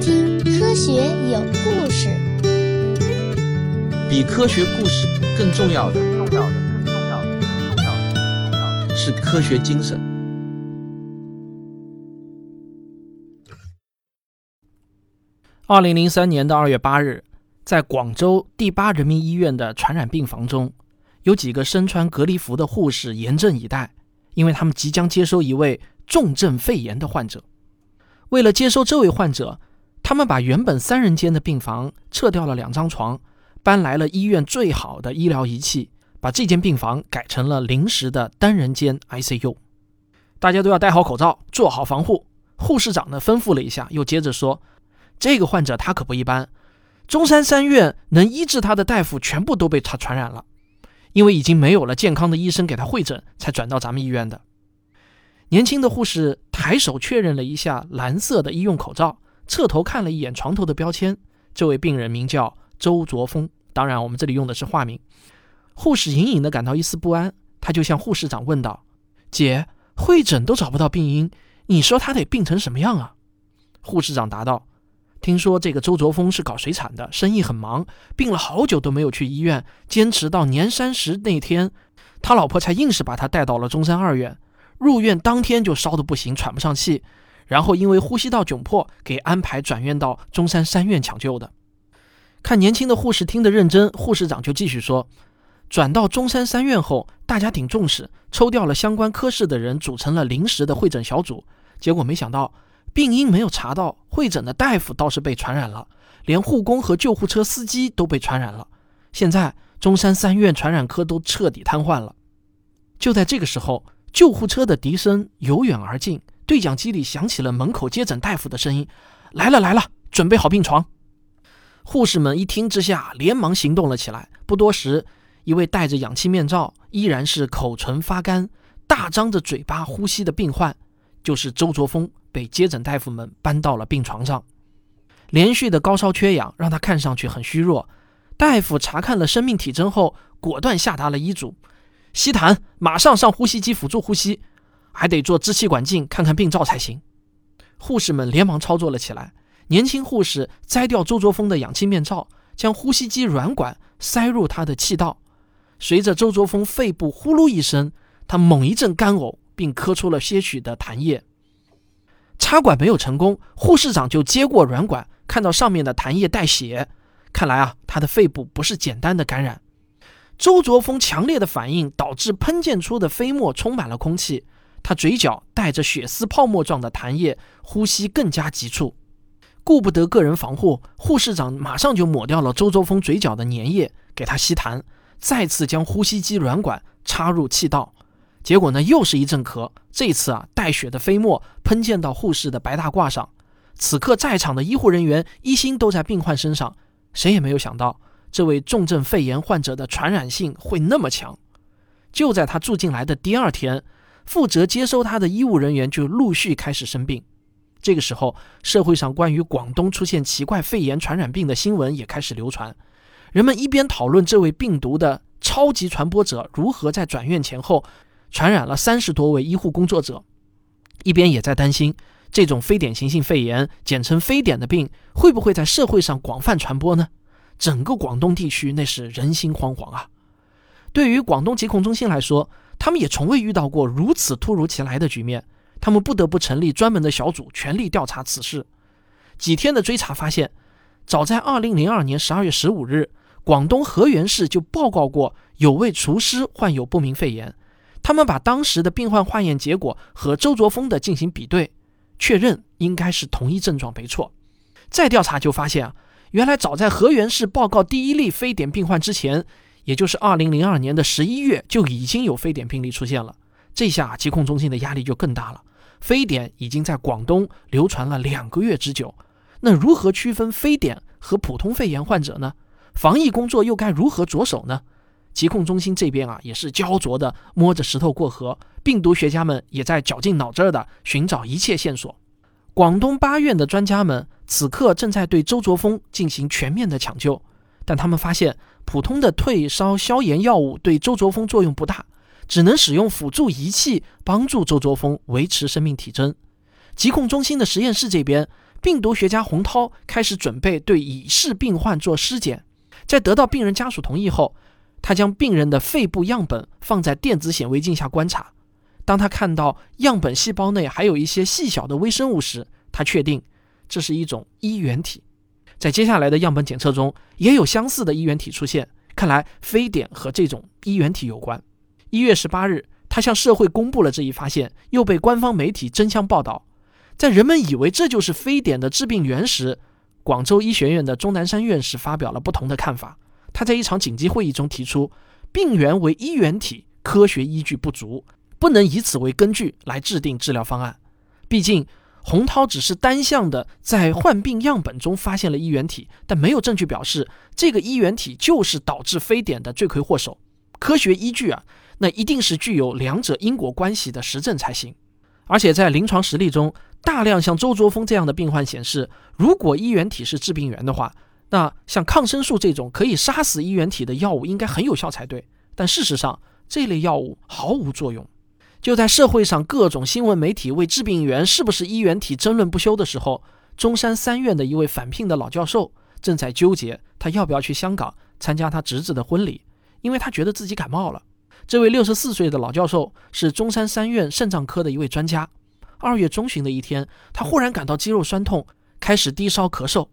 听《科学有故事》。比科学故事更重要的，重要的，更重要的，更，重要的是科学精神。二零零三年的二月八日，在广州第八人民医院的传染病房中，有几个身穿隔离服的护士严阵以待，因为他们即将接收一位重症肺炎的患者。为了接收这位患者，他们把原本三人间的病房撤掉了两张床，搬来了医院最好的医疗仪器，把这间病房改成了临时的单人间 ICU。大家都要戴好口罩，做好防护。护士长呢吩咐了一下，又接着说。这个患者他可不一般，中山三院能医治他的大夫全部都被他传染了，因为已经没有了健康的医生给他会诊，才转到咱们医院的。年轻的护士抬手确认了一下蓝色的医用口罩，侧头看了一眼床头的标签，这位病人名叫周卓峰，当然我们这里用的是化名。护士隐隐的感到一丝不安，他就向护士长问道：“姐，会诊都找不到病因，你说他得病成什么样啊？”护士长答道。听说这个周卓峰是搞水产的，生意很忙，病了好久都没有去医院，坚持到年三十那天，他老婆才硬是把他带到了中山二院。入院当天就烧得不行，喘不上气，然后因为呼吸道窘迫，给安排转院到中山三院抢救的。看年轻的护士听得认真，护士长就继续说：转到中山三院后，大家挺重视，抽调了相关科室的人，组成了临时的会诊小组，结果没想到。病因没有查到，会诊的大夫倒是被传染了，连护工和救护车司机都被传染了。现在中山三院传染科都彻底瘫痪了。就在这个时候，救护车的笛声由远而近，对讲机里响起了门口接诊大夫的声音：“来了来了，准备好病床。”护士们一听之下，连忙行动了起来。不多时，一位戴着氧气面罩、依然是口唇发干、大张着嘴巴呼吸的病患，就是周卓峰。被接诊大夫们搬到了病床上，连续的高烧缺氧让他看上去很虚弱。大夫查看了生命体征后，果断下达了医嘱：吸痰，马上上呼吸机辅助呼吸，还得做支气管镜看看病灶才行。护士们连忙操作了起来。年轻护士摘掉周卓峰的氧气面罩，将呼吸机软管塞入他的气道。随着周卓峰肺部呼噜一声，他猛一阵干呕，并咳出了些许的痰液。插管没有成功，护士长就接过软管，看到上面的痰液带血，看来啊，他的肺部不是简单的感染。周卓峰强烈的反应导致喷溅出的飞沫充满了空气，他嘴角带着血丝泡沫状的痰液，呼吸更加急促。顾不得个人防护，护士长马上就抹掉了周周峰嘴角的粘液，给他吸痰，再次将呼吸机软管插入气道。结果呢，又是一阵咳。这次啊，带血的飞沫喷溅到护士的白大褂上。此刻在场的医护人员一心都在病患身上，谁也没有想到这位重症肺炎患者的传染性会那么强。就在他住进来的第二天，负责接收他的医务人员就陆续开始生病。这个时候，社会上关于广东出现奇怪肺炎传染病的新闻也开始流传。人们一边讨论这位病毒的超级传播者如何在转院前后。传染了三十多位医护工作者，一边也在担心这种非典型性肺炎，简称非典的病，会不会在社会上广泛传播呢？整个广东地区那是人心惶惶啊！对于广东疾控中心来说，他们也从未遇到过如此突如其来的局面，他们不得不成立专门的小组，全力调查此事。几天的追查发现，早在二零零二年十二月十五日，广东河源市就报告过有位厨师患有不明肺炎。他们把当时的病患化验结果和周卓峰的进行比对，确认应该是同一症状，没错。再调查就发现啊，原来早在河源市报告第一例非典病患之前，也就是二零零二年的十一月，就已经有非典病例出现了。这下疾控中心的压力就更大了。非典已经在广东流传了两个月之久，那如何区分非典和普通肺炎患者呢？防疫工作又该如何着手呢？疾控中心这边啊，也是焦灼的摸着石头过河。病毒学家们也在绞尽脑汁的寻找一切线索。广东八院的专家们此刻正在对周卓峰进行全面的抢救，但他们发现普通的退烧消炎药物对周卓峰作用不大，只能使用辅助仪器帮助周卓峰维持生命体征。疾控中心的实验室这边病毒学家洪涛开始准备对已逝病患做尸检，在得到病人家属同意后，他将病人的肺部样本放在电子显微镜下观察。当他看到样本细胞内还有一些细小的微生物时，他确定这是一种衣原体。在接下来的样本检测中，也有相似的衣原体出现，看来非典和这种衣原体有关。一月十八日，他向社会公布了这一发现，又被官方媒体争相报道。在人们以为这就是非典的致病源时，广州医学院的钟南山院士发表了不同的看法。他在一场紧急会议中提出，病源为衣原体，科学依据不足，不能以此为根据来制定治疗方案。毕竟，洪涛只是单向的在患病样本中发现了衣原体，但没有证据表示这个衣原体就是导致非典的罪魁祸首。科学依据啊，那一定是具有两者因果关系的实证才行。而且在临床实例中，大量像周卓峰这样的病患显示，如果衣原体是致病源的话，那像抗生素这种可以杀死衣原体的药物应该很有效才对。但事实上，这类药物毫无作用。就在社会上各种新闻媒体为致病源是不是衣原体争论不休的时候，中山三院的一位返聘的老教授正在纠结他要不要去香港参加他侄子的婚礼，因为他觉得自己感冒了。这位六十四岁的老教授是中山三院肾脏科的一位专家。二月中旬的一天，他忽然感到肌肉酸痛，开始低烧咳嗽。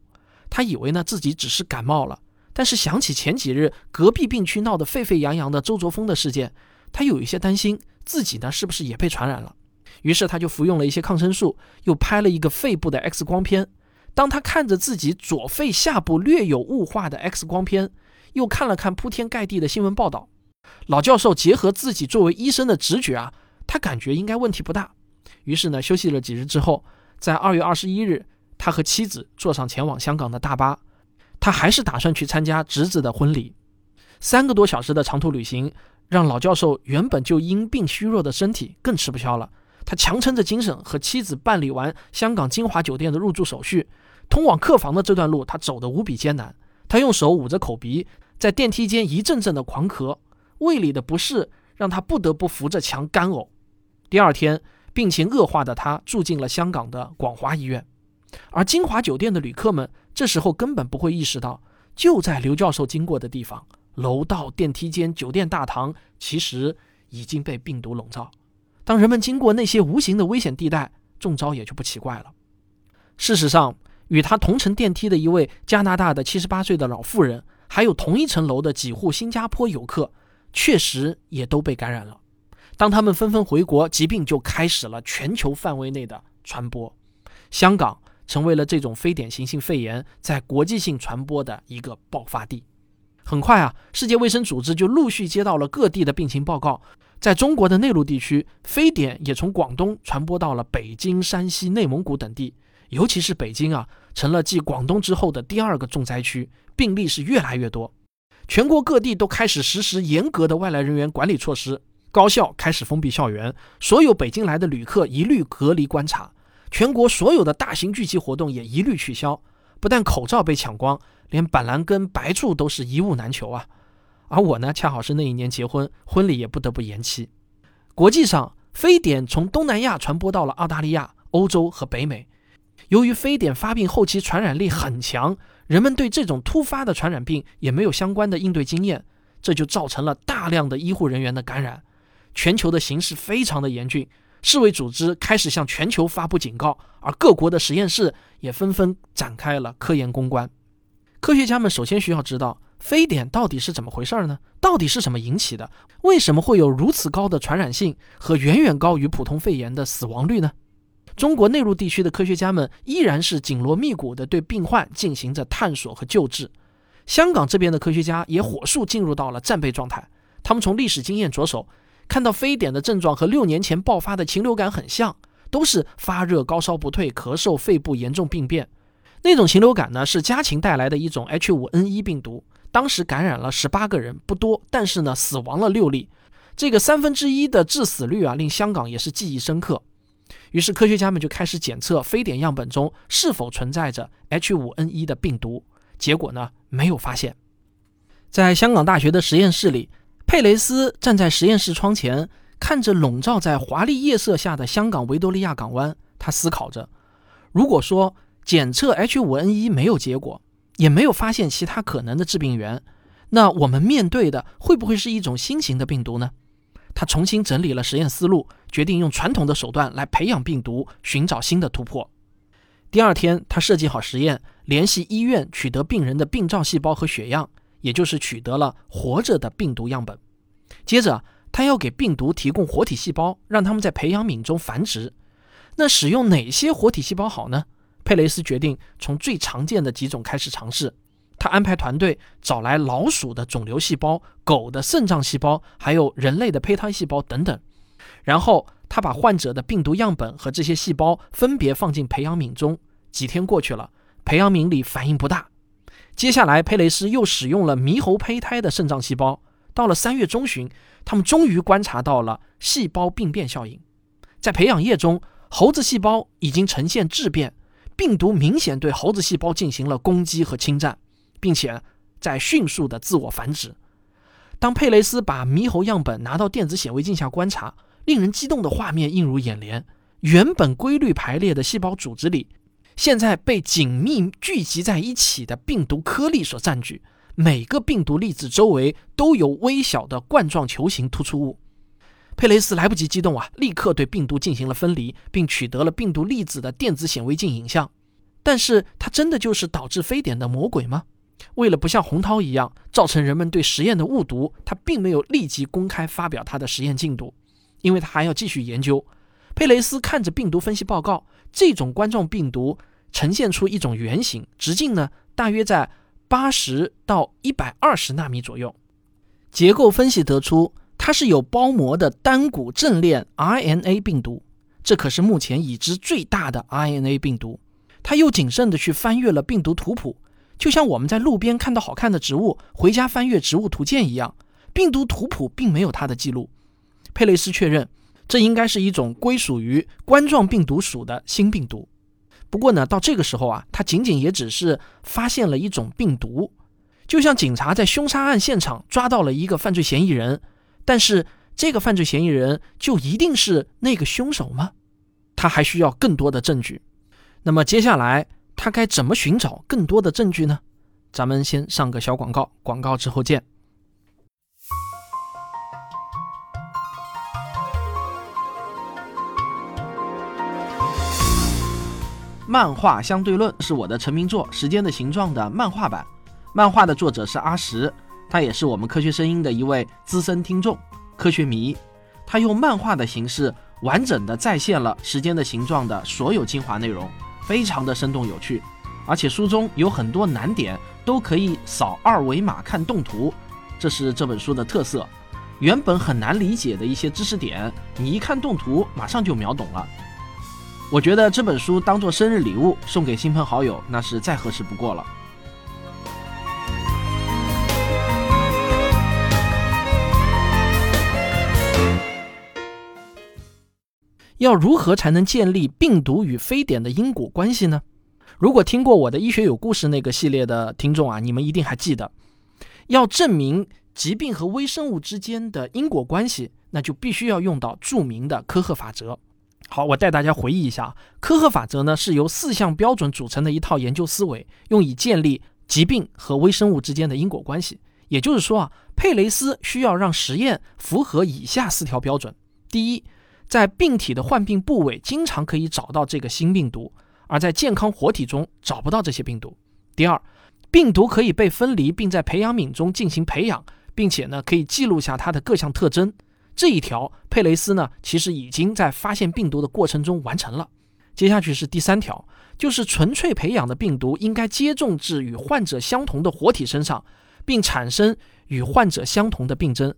他以为呢自己只是感冒了，但是想起前几日隔壁病区闹得沸沸扬扬的周卓峰的事件，他有一些担心自己呢是不是也被传染了。于是他就服用了一些抗生素，又拍了一个肺部的 X 光片。当他看着自己左肺下部略有雾化的 X 光片，又看了看铺天盖地的新闻报道。老教授结合自己作为医生的直觉啊，他感觉应该问题不大。于是呢，休息了几日之后，在二月二十一日，他和妻子坐上前往香港的大巴。他还是打算去参加侄子的婚礼。三个多小时的长途旅行，让老教授原本就因病虚弱的身体更吃不消了。他强撑着精神和妻子办理完香港金华酒店的入住手续。通往客房的这段路，他走得无比艰难。他用手捂着口鼻，在电梯间一阵阵的狂咳。胃里的不适让他不得不扶着墙干呕。第二天，病情恶化的他住进了香港的广华医院。而金华酒店的旅客们这时候根本不会意识到，就在刘教授经过的地方，楼道、电梯间、酒店大堂，其实已经被病毒笼罩。当人们经过那些无形的危险地带，中招也就不奇怪了。事实上，与他同乘电梯的一位加拿大的七十八岁的老妇人，还有同一层楼的几户新加坡游客。确实也都被感染了。当他们纷纷回国，疾病就开始了全球范围内的传播。香港成为了这种非典型性肺炎在国际性传播的一个爆发地。很快啊，世界卫生组织就陆续接到了各地的病情报告。在中国的内陆地区，非典也从广东传播到了北京、山西、内蒙古等地。尤其是北京啊，成了继广东之后的第二个重灾区，病例是越来越多。全国各地都开始实施严格的外来人员管理措施，高校开始封闭校园，所有北京来的旅客一律隔离观察，全国所有的大型聚集活动也一律取消。不但口罩被抢光，连板蓝根、白醋都是一物难求啊！而我呢，恰好是那一年结婚，婚礼也不得不延期。国际上，非典从东南亚传播到了澳大利亚、欧洲和北美。由于非典发病后期传染力很强。人们对这种突发的传染病也没有相关的应对经验，这就造成了大量的医护人员的感染。全球的形势非常的严峻，世卫组织开始向全球发布警告，而各国的实验室也纷纷展开了科研攻关。科学家们首先需要知道非典到底是怎么回事儿呢？到底是什么引起的？为什么会有如此高的传染性和远远高于普通肺炎的死亡率呢？中国内陆地区的科学家们依然是紧锣密鼓地对病患进行着探索和救治。香港这边的科学家也火速进入到了战备状态。他们从历史经验着手，看到非典的症状和六年前爆发的禽流感很像，都是发热、高烧不退、咳嗽、肺部严重病变。那种禽流感呢，是家禽带来的一种 H5N1 病毒，当时感染了十八个人，不多，但是呢，死亡了六例。这个三分之一的致死率啊，令香港也是记忆深刻。于是，科学家们就开始检测非典样本中是否存在着 H5N1 的病毒。结果呢，没有发现。在香港大学的实验室里，佩雷斯站在实验室窗前，看着笼罩在华丽夜色下的香港维多利亚港湾。他思考着：如果说检测 H5N1 没有结果，也没有发现其他可能的致病源，那我们面对的会不会是一种新型的病毒呢？他重新整理了实验思路，决定用传统的手段来培养病毒，寻找新的突破。第二天，他设计好实验，联系医院取得病人的病灶细胞和血样，也就是取得了活着的病毒样本。接着，他要给病毒提供活体细胞，让他们在培养皿中繁殖。那使用哪些活体细胞好呢？佩雷斯决定从最常见的几种开始尝试。他安排团队找来老鼠的肿瘤细胞、狗的肾脏细胞，还有人类的胚胎细胞等等。然后他把患者的病毒样本和这些细胞分别放进培养皿中。几天过去了，培养皿里反应不大。接下来，佩雷斯又使用了猕猴胚胎的肾脏细胞。到了三月中旬，他们终于观察到了细胞病变效应。在培养液中，猴子细胞已经呈现质变，病毒明显对猴子细胞进行了攻击和侵占。并且在迅速的自我繁殖。当佩雷斯把猕猴样本拿到电子显微镜下观察，令人激动的画面映入眼帘。原本规律排列的细胞组织里，现在被紧密聚集在一起的病毒颗粒所占据。每个病毒粒子周围都有微小的冠状球形突出物。佩雷斯来不及激动啊，立刻对病毒进行了分离，并取得了病毒粒子的电子显微镜影像。但是，它真的就是导致非典的魔鬼吗？为了不像洪涛一样造成人们对实验的误读，他并没有立即公开发表他的实验进度，因为他还要继续研究。佩雷斯看着病毒分析报告，这种冠状病毒呈现出一种圆形，直径呢大约在八十到一百二十纳米左右。结构分析得出，它是有包膜的单股正链 RNA 病毒，这可是目前已知最大的 RNA 病毒。他又谨慎地去翻阅了病毒图谱。就像我们在路边看到好看的植物，回家翻阅植物图鉴一样，病毒图谱并没有它的记录。佩雷斯确认，这应该是一种归属于冠状病毒属的新病毒。不过呢，到这个时候啊，他仅仅也只是发现了一种病毒，就像警察在凶杀案现场抓到了一个犯罪嫌疑人，但是这个犯罪嫌疑人就一定是那个凶手吗？他还需要更多的证据。那么接下来。他该怎么寻找更多的证据呢？咱们先上个小广告，广告之后见。漫画相对论是我的成名作《时间的形状》的漫画版，漫画的作者是阿石，他也是我们科学声音的一位资深听众、科学迷。他用漫画的形式完整的再现了《时间的形状》的所有精华内容。非常的生动有趣，而且书中有很多难点都可以扫二维码看动图，这是这本书的特色。原本很难理解的一些知识点，你一看动图马上就秒懂了。我觉得这本书当做生日礼物送给亲朋好友，那是再合适不过了。要如何才能建立病毒与非典的因果关系呢？如果听过我的医学有故事那个系列的听众啊，你们一定还记得，要证明疾病和微生物之间的因果关系，那就必须要用到著名的科赫法则。好，我带大家回忆一下，科赫法则呢是由四项标准组成的一套研究思维，用以建立疾病和微生物之间的因果关系。也就是说啊，佩雷斯需要让实验符合以下四条标准：第一。在病体的患病部位，经常可以找到这个新病毒，而在健康活体中找不到这些病毒。第二，病毒可以被分离，并在培养皿中进行培养，并且呢，可以记录下它的各项特征。这一条，佩雷斯呢，其实已经在发现病毒的过程中完成了。接下去是第三条，就是纯粹培养的病毒应该接种至与患者相同的活体身上，并产生与患者相同的病征。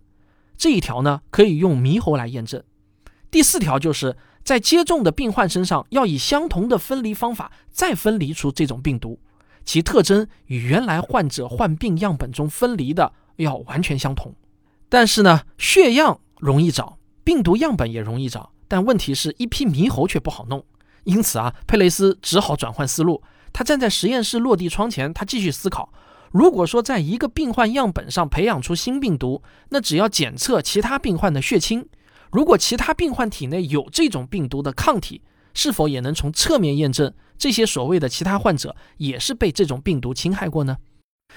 这一条呢，可以用猕猴来验证。第四条就是在接种的病患身上，要以相同的分离方法再分离出这种病毒，其特征与原来患者患病样本中分离的要完全相同。但是呢，血样容易找，病毒样本也容易找，但问题是一批猕猴却不好弄。因此啊，佩雷斯只好转换思路。他站在实验室落地窗前，他继续思考：如果说在一个病患样本上培养出新病毒，那只要检测其他病患的血清。如果其他病患体内有这种病毒的抗体，是否也能从侧面验证这些所谓的其他患者也是被这种病毒侵害过呢？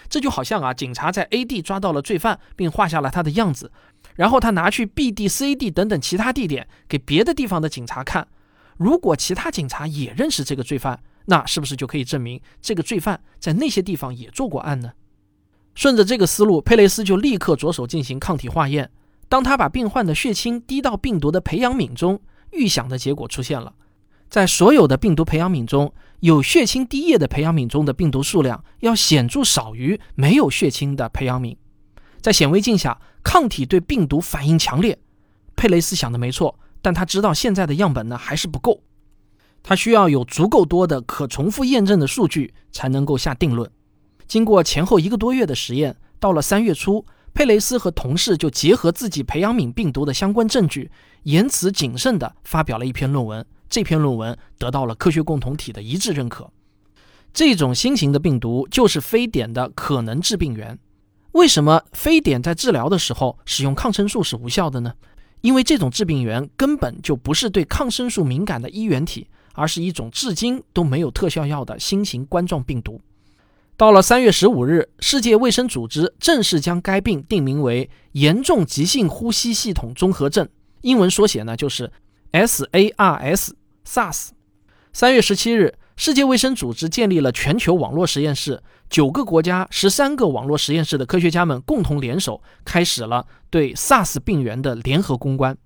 这就好像啊，警察在 A 地抓到了罪犯，并画下了他的样子，然后他拿去 B 地、C 地等等其他地点给别的地方的警察看。如果其他警察也认识这个罪犯，那是不是就可以证明这个罪犯在那些地方也做过案呢？顺着这个思路，佩雷斯就立刻着手进行抗体化验。当他把病患的血清滴到病毒的培养皿中，预想的结果出现了：在所有的病毒培养皿中，有血清滴液的培养皿中的病毒数量要显著少于没有血清的培养皿。在显微镜下，抗体对病毒反应强烈。佩雷斯想的没错，但他知道现在的样本呢还是不够。他需要有足够多的可重复验证的数据才能够下定论。经过前后一个多月的实验，到了三月初，佩雷斯和同事就结合自己培养皿病毒的相关证据，言辞谨慎地发表了一篇论文。这篇论文得到了科学共同体的一致认可。这种新型的病毒就是非典的可能致病源。为什么非典在治疗的时候使用抗生素是无效的呢？因为这种致病源根本就不是对抗生素敏感的衣原体。而是一种至今都没有特效药的新型冠状病毒。到了三月十五日，世界卫生组织正式将该病定名为严重急性呼吸系统综合症，英文缩写呢就是 SARS（SARS）。三月十七日，世界卫生组织建立了全球网络实验室，九个国家、十三个网络实验室的科学家们共同联手，开始了对 SARS 病原的联合攻关。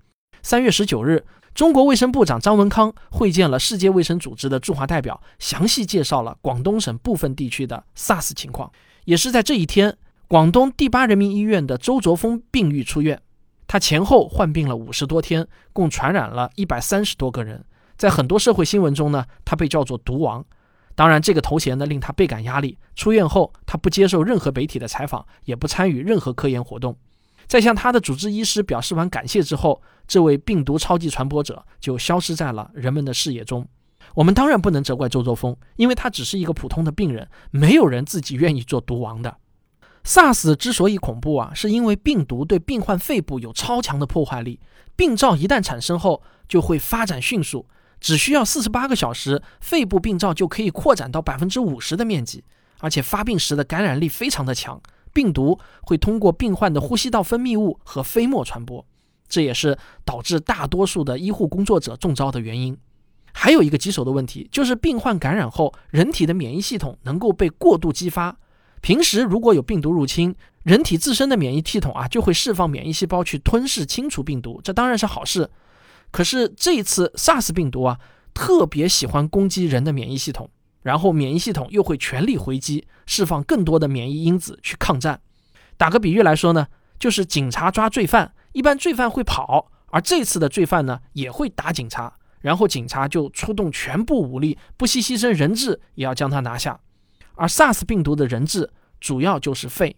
三月十九日。中国卫生部长张文康会见了世界卫生组织的驻华代表，详细介绍了广东省部分地区的 SARS 情况。也是在这一天，广东第八人民医院的周卓峰病愈出院。他前后患病了五十多天，共传染了一百三十多个人。在很多社会新闻中呢，他被叫做“毒王”。当然，这个头衔呢令他倍感压力。出院后，他不接受任何媒体的采访，也不参与任何科研活动。在向他的主治医师表示完感谢之后，这位病毒超级传播者就消失在了人们的视野中。我们当然不能责怪周作峰，因为他只是一个普通的病人，没有人自己愿意做毒王的。SARS 之所以恐怖啊，是因为病毒对病患肺部有超强的破坏力，病灶一旦产生后就会发展迅速，只需要四十八个小时，肺部病灶就可以扩展到百分之五十的面积，而且发病时的感染力非常的强。病毒会通过病患的呼吸道分泌物和飞沫传播，这也是导致大多数的医护工作者中招的原因。还有一个棘手的问题，就是病患感染后，人体的免疫系统能够被过度激发。平时如果有病毒入侵，人体自身的免疫系统啊就会释放免疫细胞去吞噬清除病毒，这当然是好事。可是这一次 SARS 病毒啊，特别喜欢攻击人的免疫系统。然后免疫系统又会全力回击，释放更多的免疫因子去抗战。打个比喻来说呢，就是警察抓罪犯，一般罪犯会跑，而这次的罪犯呢也会打警察，然后警察就出动全部武力，不惜牺牲人质也要将他拿下。而 SARS 病毒的人质主要就是肺，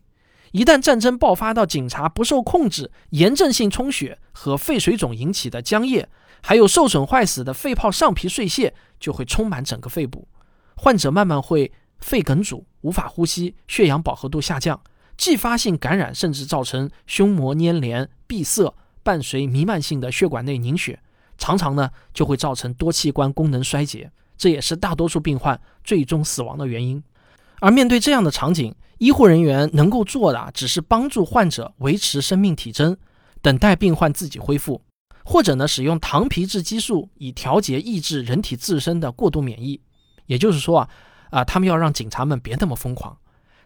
一旦战争爆发到警察不受控制，炎症性充血和肺水肿引起的浆液，还有受损坏死的肺泡上皮碎屑，就会充满整个肺部。患者慢慢会肺梗阻，无法呼吸，血氧饱和度下降，继发性感染甚至造成胸膜粘连、闭塞，伴随弥漫性的血管内凝血，常常呢就会造成多器官功能衰竭，这也是大多数病患最终死亡的原因。而面对这样的场景，医护人员能够做的只是帮助患者维持生命体征，等待病患自己恢复，或者呢使用糖皮质激素以调节抑制人体自身的过度免疫。也就是说啊，啊，他们要让警察们别那么疯狂，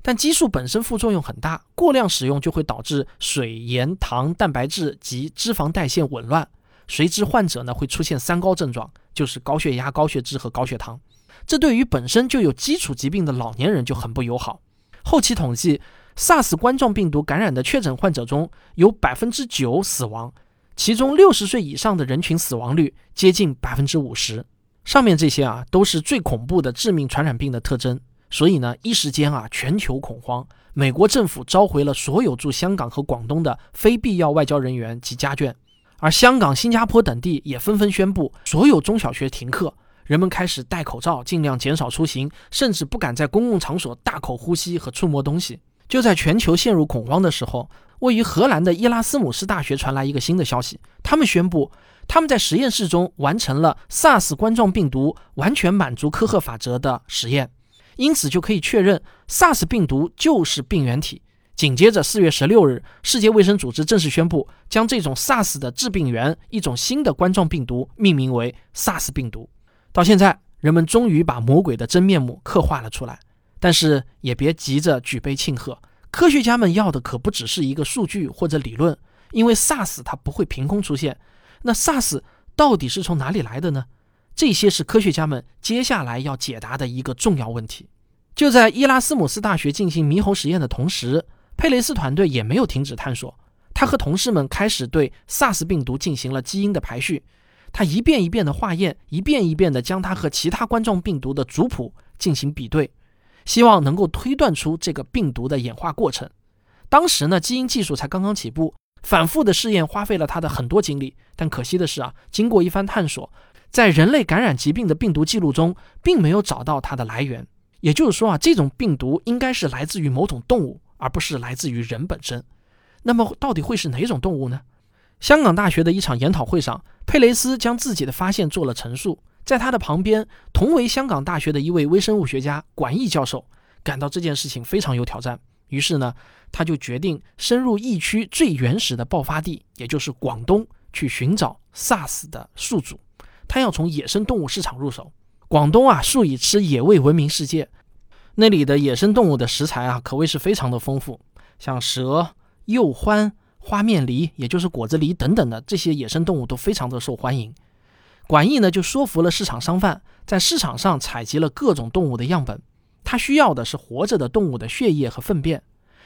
但激素本身副作用很大，过量使用就会导致水、盐、糖、蛋白质及脂肪代谢紊乱，随之患者呢会出现三高症状，就是高血压、高血脂和高血糖。这对于本身就有基础疾病的老年人就很不友好。后期统计，SARS 冠状病毒感染的确诊患者中有百分之九死亡，其中六十岁以上的人群死亡率接近百分之五十。上面这些啊，都是最恐怖的致命传染病的特征。所以呢，一时间啊，全球恐慌。美国政府召回了所有驻香港和广东的非必要外交人员及家眷，而香港、新加坡等地也纷纷宣布所有中小学停课，人们开始戴口罩，尽量减少出行，甚至不敢在公共场所大口呼吸和触摸东西。就在全球陷入恐慌的时候，位于荷兰的伊拉斯姆斯大学传来一个新的消息，他们宣布。他们在实验室中完成了 SARS 冠状病毒完全满足科赫法则的实验，因此就可以确认 SARS 病毒就是病原体。紧接着，四月十六日，世界卫生组织正式宣布，将这种 SARS 的致病源，一种新的冠状病毒，命名为 SARS 病毒。到现在，人们终于把魔鬼的真面目刻画了出来。但是也别急着举杯庆贺，科学家们要的可不只是一个数据或者理论，因为 SARS 它不会凭空出现。那 SARS 到底是从哪里来的呢？这些是科学家们接下来要解答的一个重要问题。就在伊拉斯姆斯大学进行猕猴实验的同时，佩雷斯团队也没有停止探索。他和同事们开始对 SARS 病毒进行了基因的排序，他一遍一遍的化验，一遍一遍的将它和其他冠状病毒的族谱进行比对，希望能够推断出这个病毒的演化过程。当时呢，基因技术才刚刚起步。反复的试验花费了他的很多精力，但可惜的是啊，经过一番探索，在人类感染疾病的病毒记录中，并没有找到它的来源。也就是说啊，这种病毒应该是来自于某种动物，而不是来自于人本身。那么，到底会是哪种动物呢？香港大学的一场研讨会上，佩雷斯将自己的发现做了陈述。在他的旁边，同为香港大学的一位微生物学家管义教授，感到这件事情非常有挑战。于是呢，他就决定深入疫区最原始的爆发地，也就是广东，去寻找 SARS 的宿主。他要从野生动物市场入手。广东啊，素以吃野味闻名世界，那里的野生动物的食材啊，可谓是非常的丰富，像蛇、鼬獾、花面狸，也就是果子狸等等的这些野生动物都非常的受欢迎。管义呢，就说服了市场商贩，在市场上采集了各种动物的样本。他需要的是活着的动物的血液和粪便。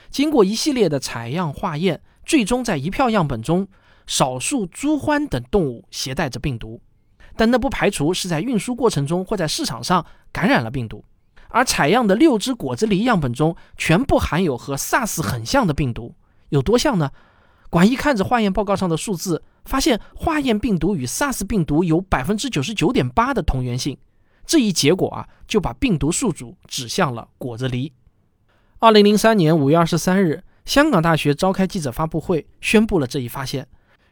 经过一系列的采样化验，最终在一票样本中，少数猪獾等动物携带着病毒，但那不排除是在运输过程中或在市场上感染了病毒。而采样的六只果子狸样本中，全部含有和 SARS 很像的病毒。有多像呢？管一看着化验报告上的数字，发现化验病毒与 SARS 病毒有百分之九十九点八的同源性。这一结果啊，就把病毒宿主指向了果子狸。二零零三年五月二十三日，香港大学召开记者发布会，宣布了这一发现。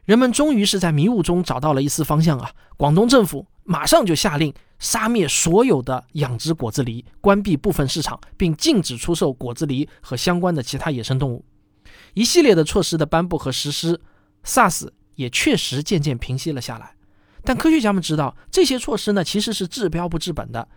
人们终于是在迷雾中找到了一丝方向啊！广东政府马上就下令杀灭所有的养殖果子狸，关闭部分市场，并禁止出售果子狸和相关的其他野生动物。一系列的措施的颁布和实施，SARS 也确实渐渐平息了下来。但科学家们知道，这些措施呢其实是治标不治本的，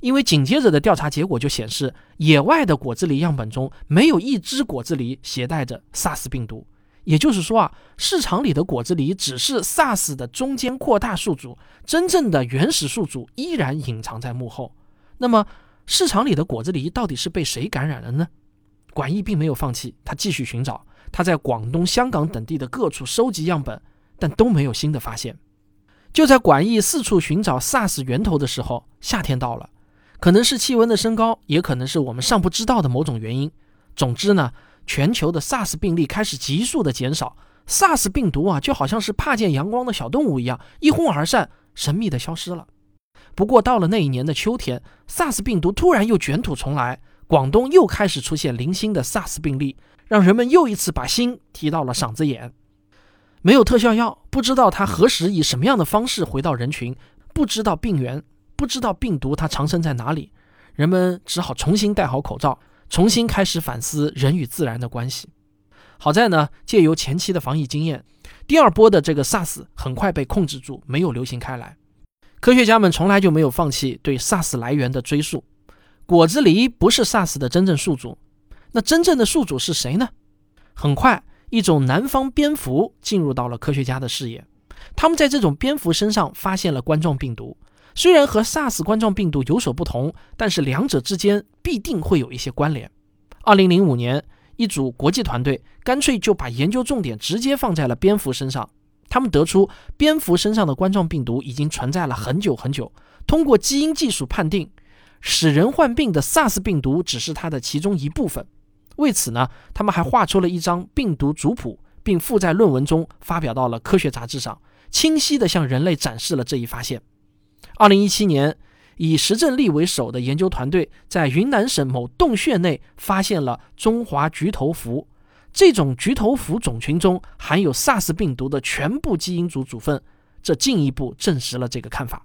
因为紧接着的调查结果就显示，野外的果子狸样本中没有一只果子狸携带着 SARS 病毒。也就是说啊，市场里的果子狸只是 SARS 的中间扩大宿主，真正的原始宿主依然隐藏在幕后。那么，市场里的果子狸到底是被谁感染了呢？管义并没有放弃，他继续寻找，他在广东、香港等地的各处收集样本，但都没有新的发现。就在管义四处寻找 SARS 源头的时候，夏天到了，可能是气温的升高，也可能是我们尚不知道的某种原因。总之呢，全球的 SARS 病例开始急速的减少，SARS 病毒啊，就好像是怕见阳光的小动物一样，一哄而散，神秘的消失了。不过到了那一年的秋天，SARS 病毒突然又卷土重来，广东又开始出现零星的 SARS 病例，让人们又一次把心提到了嗓子眼。没有特效药，不知道它何时以什么样的方式回到人群，不知道病源，不知道病毒它藏身在哪里，人们只好重新戴好口罩，重新开始反思人与自然的关系。好在呢，借由前期的防疫经验，第二波的这个 SARS 很快被控制住，没有流行开来。科学家们从来就没有放弃对 SARS 来源的追溯。果子狸不是 SARS 的真正宿主，那真正的宿主是谁呢？很快。一种南方蝙蝠进入到了科学家的视野，他们在这种蝙蝠身上发现了冠状病毒。虽然和 SARS 冠状病毒有所不同，但是两者之间必定会有一些关联。二零零五年，一组国际团队干脆就把研究重点直接放在了蝙蝠身上。他们得出，蝙蝠身上的冠状病毒已经存在了很久很久。通过基因技术判定，使人患病的 SARS 病毒只是它的其中一部分。为此呢，他们还画出了一张病毒族谱，并附在论文中发表到了科学杂志上，清晰地向人类展示了这一发现。二零一七年，以石正丽为首的研究团队在云南省某洞穴内发现了中华菊头蝠，这种菊头蝠种群中含有 SARS 病毒的全部基因组组分，这进一步证实了这个看法。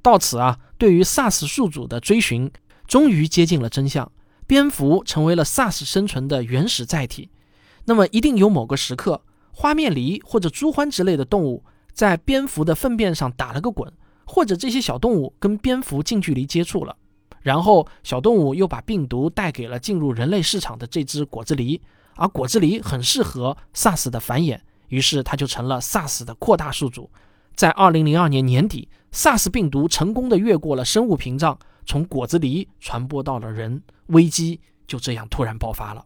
到此啊，对于 SARS 宿主的追寻终于接近了真相，蝙蝠成为了 SARS 生存的原始载体。那么，一定有某个时刻，花面狸或者猪獾之类的动物在蝙蝠的粪便上打了个滚，或者这些小动物跟蝙蝠近距离接触了，然后小动物又把病毒带给了进入人类市场的这只果子狸，而果子狸很适合 SARS 的繁衍，于是它就成了 SARS 的扩大宿主。在二零零二年年底，SARS 病毒成功的越过了生物屏障，从果子狸传播到了人，危机就这样突然爆发了。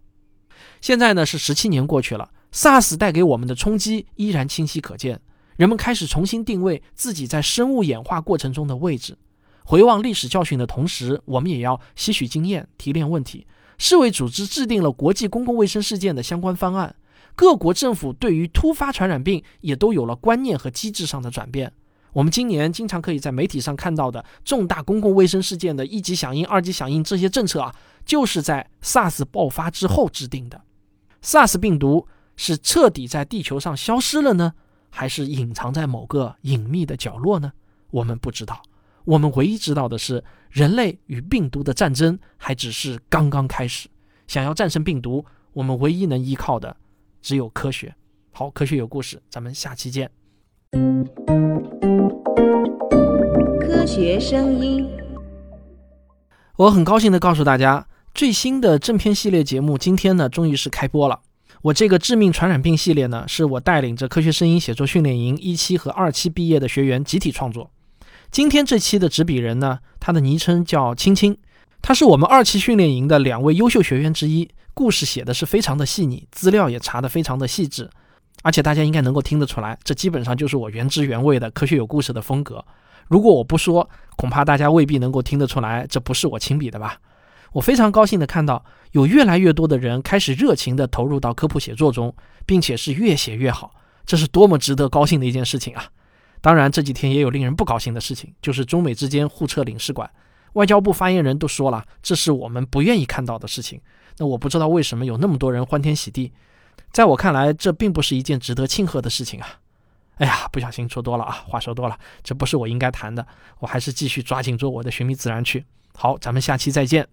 现在呢是十七年过去了，SARS 带给我们的冲击依然清晰可见。人们开始重新定位自己在生物演化过程中的位置。回望历史教训的同时，我们也要吸取经验，提炼问题。世卫组织制定了国际公共卫生事件的相关方案，各国政府对于突发传染病也都有了观念和机制上的转变。我们今年经常可以在媒体上看到的重大公共卫生事件的一级响应、二级响应这些政策啊，就是在 SARS 爆发之后制定的。SARS 病毒是彻底在地球上消失了呢，还是隐藏在某个隐秘的角落呢？我们不知道。我们唯一知道的是，人类与病毒的战争还只是刚刚开始。想要战胜病毒，我们唯一能依靠的只有科学。好，科学有故事，咱们下期见。科学声音，我很高兴的告诉大家。最新的正片系列节目今天呢，终于是开播了。我这个致命传染病系列呢，是我带领着科学声音写作训练营一期和二期毕业的学员集体创作。今天这期的执笔人呢，他的昵称叫青青，他是我们二期训练营的两位优秀学员之一。故事写的是非常的细腻，资料也查得非常的细致，而且大家应该能够听得出来，这基本上就是我原汁原味的科学有故事的风格。如果我不说，恐怕大家未必能够听得出来，这不是我亲笔的吧？我非常高兴地看到有越来越多的人开始热情地投入到科普写作中，并且是越写越好，这是多么值得高兴的一件事情啊！当然这几天也有令人不高兴的事情，就是中美之间互撤领事馆，外交部发言人都说了，这是我们不愿意看到的事情。那我不知道为什么有那么多人欢天喜地，在我看来，这并不是一件值得庆贺的事情啊！哎呀，不小心说多了啊，话说多了，这不是我应该谈的，我还是继续抓紧做我的寻觅自然去。好，咱们下期再见。